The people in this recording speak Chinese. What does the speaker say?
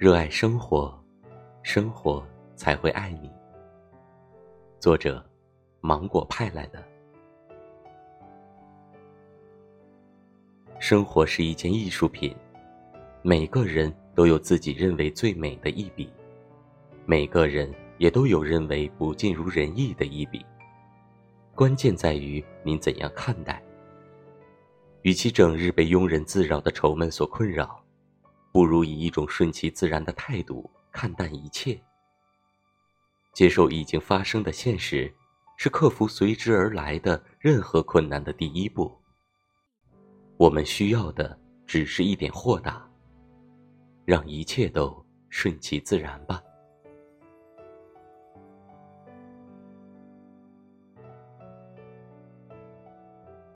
热爱生活，生活才会爱你。作者：芒果派来的。生活是一件艺术品，每个人都有自己认为最美的一笔，每个人也都有认为不尽如人意的一笔。关键在于您怎样看待。与其整日被庸人自扰的愁闷所困扰。不如以一种顺其自然的态度看淡一切，接受已经发生的现实，是克服随之而来的任何困难的第一步。我们需要的只是一点豁达，让一切都顺其自然吧。